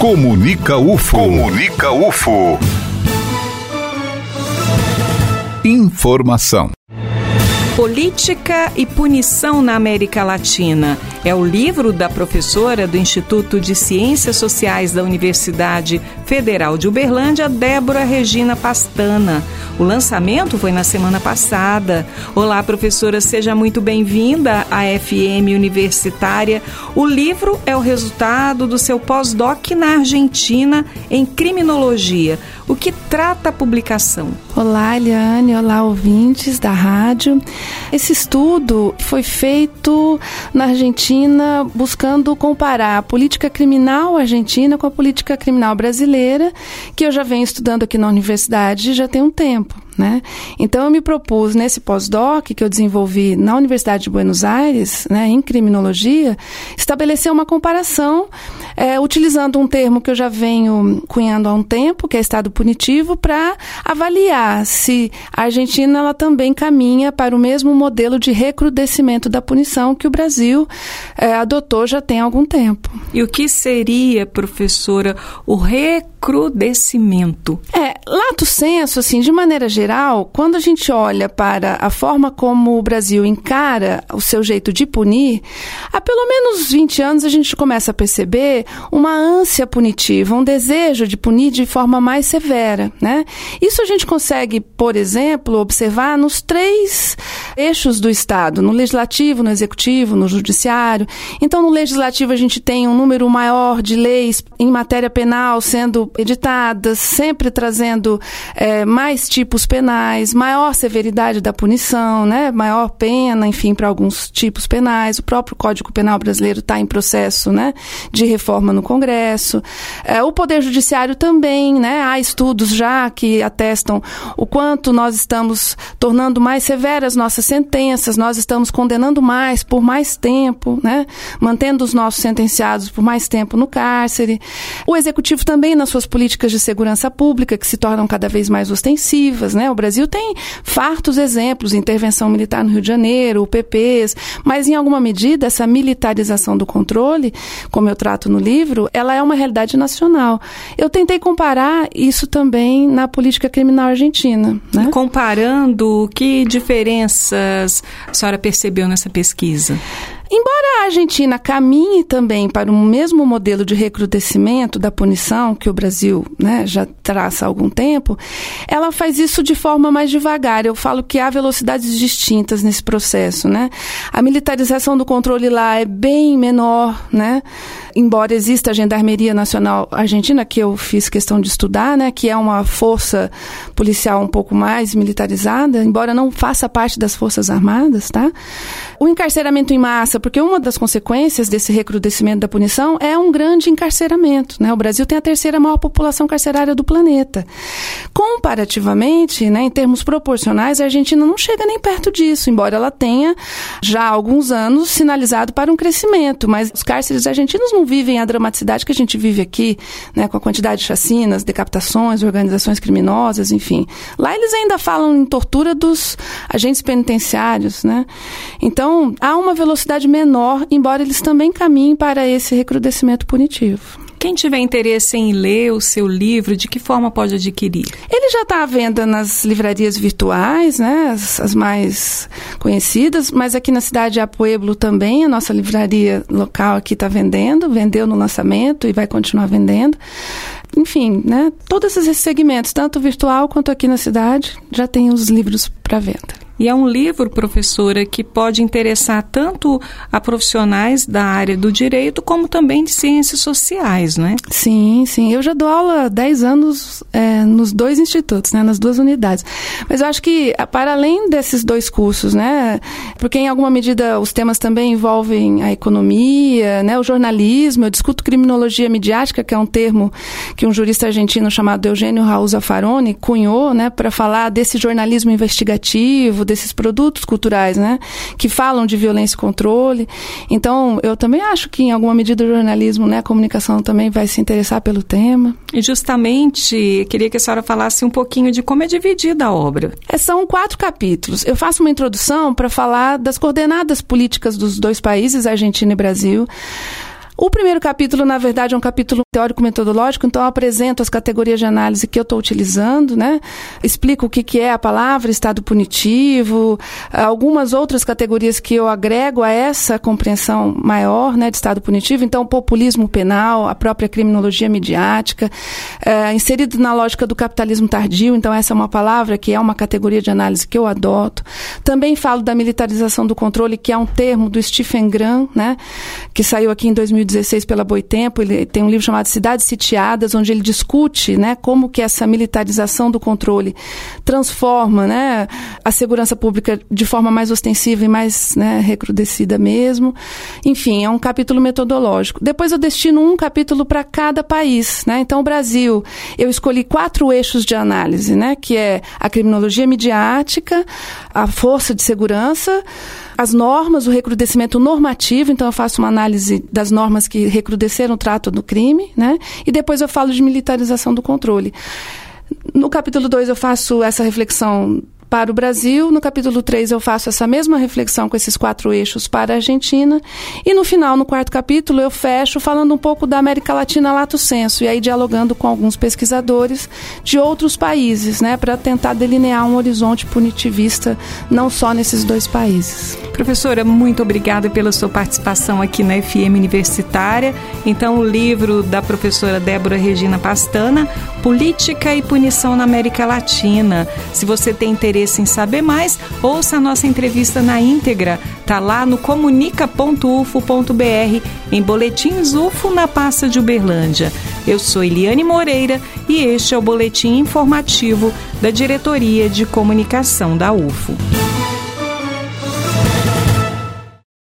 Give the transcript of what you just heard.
Comunica UFO. Comunica UFO. Informação. Política e Punição na América Latina. É o livro da professora do Instituto de Ciências Sociais da Universidade Federal de Uberlândia, Débora Regina Pastana. O lançamento foi na semana passada. Olá, professora, seja muito bem-vinda à FM Universitária. O livro é o resultado do seu pós-doc na Argentina em criminologia. O que trata a publicação? Olá, Eliane. Olá, ouvintes da rádio. Esse estudo foi feito na Argentina buscando comparar a política criminal argentina com a política criminal brasileira, que eu já venho estudando aqui na universidade já tem um tempo. Né? Então eu me propus nesse pós-doc que eu desenvolvi na Universidade de Buenos Aires, né, em criminologia, estabelecer uma comparação é, utilizando um termo que eu já venho cunhando há um tempo, que é estado punitivo, para avaliar se a Argentina ela também caminha para o mesmo modelo de recrudescimento da punição que o Brasil é, adotou já tem algum tempo. E o que seria, professora, o recrudescimento? É, lato senso, assim, de maneira geral, quando a gente olha para a forma como o Brasil encara o seu jeito de punir, há pelo menos 20 anos a gente começa a perceber uma ânsia punitiva, um desejo de punir de forma mais severa, né? Isso a gente consegue, por exemplo, observar nos três eixos do Estado, no legislativo, no executivo, no judiciário. Então, no legislativo a gente tem um número maior de leis em matéria penal sendo editadas, sempre trazendo é, mais tipos penais, maior severidade da punição, né? Maior pena, enfim, para alguns tipos penais. O próprio Código Penal brasileiro está em processo, né, de reforma no Congresso. É, o Poder Judiciário também, né? Há estudos já que atestam o quanto nós estamos tornando mais severas nossas sentenças, nós estamos condenando mais por mais tempo, né? Mantendo os nossos sentenciados por mais tempo no cárcere. O Executivo também nas suas políticas de segurança pública, que se tornam cada vez mais ostensivas, né? O Brasil tem fartos exemplos, intervenção militar no Rio de Janeiro, PPs, mas em alguma medida essa militarização do controle, como eu trato no livro, livro, ela é uma realidade nacional. Eu tentei comparar isso também na política criminal argentina. Né? Comparando, que diferenças a senhora percebeu nessa pesquisa? Embora a Argentina caminhe também para o mesmo modelo de recrudescimento da punição que o Brasil né, já traça há algum tempo, ela faz isso de forma mais devagar. Eu falo que há velocidades distintas nesse processo. Né? A militarização do controle lá é bem menor, né? embora exista a Gendarmeria Nacional Argentina, que eu fiz questão de estudar, né, que é uma força policial um pouco mais militarizada, embora não faça parte das Forças Armadas, tá? O encarceramento em massa porque uma das consequências desse recrudescimento da punição é um grande encarceramento. Né? O Brasil tem a terceira maior população carcerária do planeta. Comparativamente, né, em termos proporcionais, a Argentina não chega nem perto disso, embora ela tenha já há alguns anos sinalizado para um crescimento. Mas os cárceres argentinos não vivem a dramaticidade que a gente vive aqui, né, com a quantidade de chacinas, decapitações, organizações criminosas, enfim. Lá eles ainda falam em tortura dos agentes penitenciários. Né? Então, há uma velocidade menor, embora eles também caminhem para esse recrudescimento punitivo. Quem tiver interesse em ler o seu livro, de que forma pode adquirir? Ele já está à venda nas livrarias virtuais, né, as, as, mais conhecidas, mas aqui na cidade de Pueblo também, a nossa livraria local aqui está vendendo, vendeu no lançamento e vai continuar vendendo. Enfim, né, todos esses segmentos, tanto virtual quanto aqui na cidade, já tem os livros para venda. E é um livro, professora, que pode interessar tanto a profissionais da área do direito como também de ciências sociais, não é? Sim, sim. Eu já dou aula há 10 anos é, nos dois institutos, né, nas duas unidades. Mas eu acho que, para além desses dois cursos, né, porque em alguma medida os temas também envolvem a economia, né, o jornalismo, eu discuto criminologia midiática, que é um termo que um jurista argentino chamado Eugênio Raul Zaffaroni cunhou, né, para falar desse jornalismo investigativo, desses produtos culturais, né? Que falam de violência e controle. Então, eu também acho que, em alguma medida, o jornalismo, né, a comunicação também vai se interessar pelo tema. E justamente, queria que a senhora falasse um pouquinho de como é dividida a obra. É, são quatro capítulos. Eu faço uma introdução para falar das coordenadas políticas dos dois países, Argentina e Brasil O primeiro capítulo, na verdade, é um capítulo teórico-metodológico, então eu apresento as categorias de análise que eu estou utilizando, né? Explico o que, que é a palavra estado punitivo, algumas outras categorias que eu agrego a essa compreensão maior, né, de estado punitivo. Então, populismo penal, a própria criminologia midiática, é, inserido na lógica do capitalismo tardio. Então, essa é uma palavra que é uma categoria de análise que eu adoto. Também falo da militarização do controle, que é um termo do Stephen Graham, né, que saiu aqui em 2019 2016 pela Boitempo, ele tem um livro chamado Cidades Sitiadas, onde ele discute né, como que essa militarização do controle transforma né, a segurança pública de forma mais ostensiva e mais né, recrudescida mesmo. Enfim, é um capítulo metodológico. Depois eu destino um capítulo para cada país. Né? Então, o Brasil, eu escolhi quatro eixos de análise, né, que é a criminologia midiática, a força de segurança, as normas, o recrudescimento normativo, então eu faço uma análise das normas que recrudesceram o trato do crime, né? E depois eu falo de militarização do controle. No capítulo 2 eu faço essa reflexão para o Brasil. No capítulo 3, eu faço essa mesma reflexão com esses quatro eixos para a Argentina. E no final, no quarto capítulo, eu fecho falando um pouco da América Latina lato senso, e aí dialogando com alguns pesquisadores de outros países, né, para tentar delinear um horizonte punitivista não só nesses dois países. Professora, muito obrigada pela sua participação aqui na FM Universitária. Então, o livro da professora Débora Regina Pastana, Política e Punição na América Latina. Se você tem interesse interesse em saber mais, ouça a nossa entrevista na íntegra. Tá lá no comunica.ufo.br, em Boletins UFO na pasta de Uberlândia. Eu sou Eliane Moreira e este é o boletim informativo da Diretoria de Comunicação da UFO.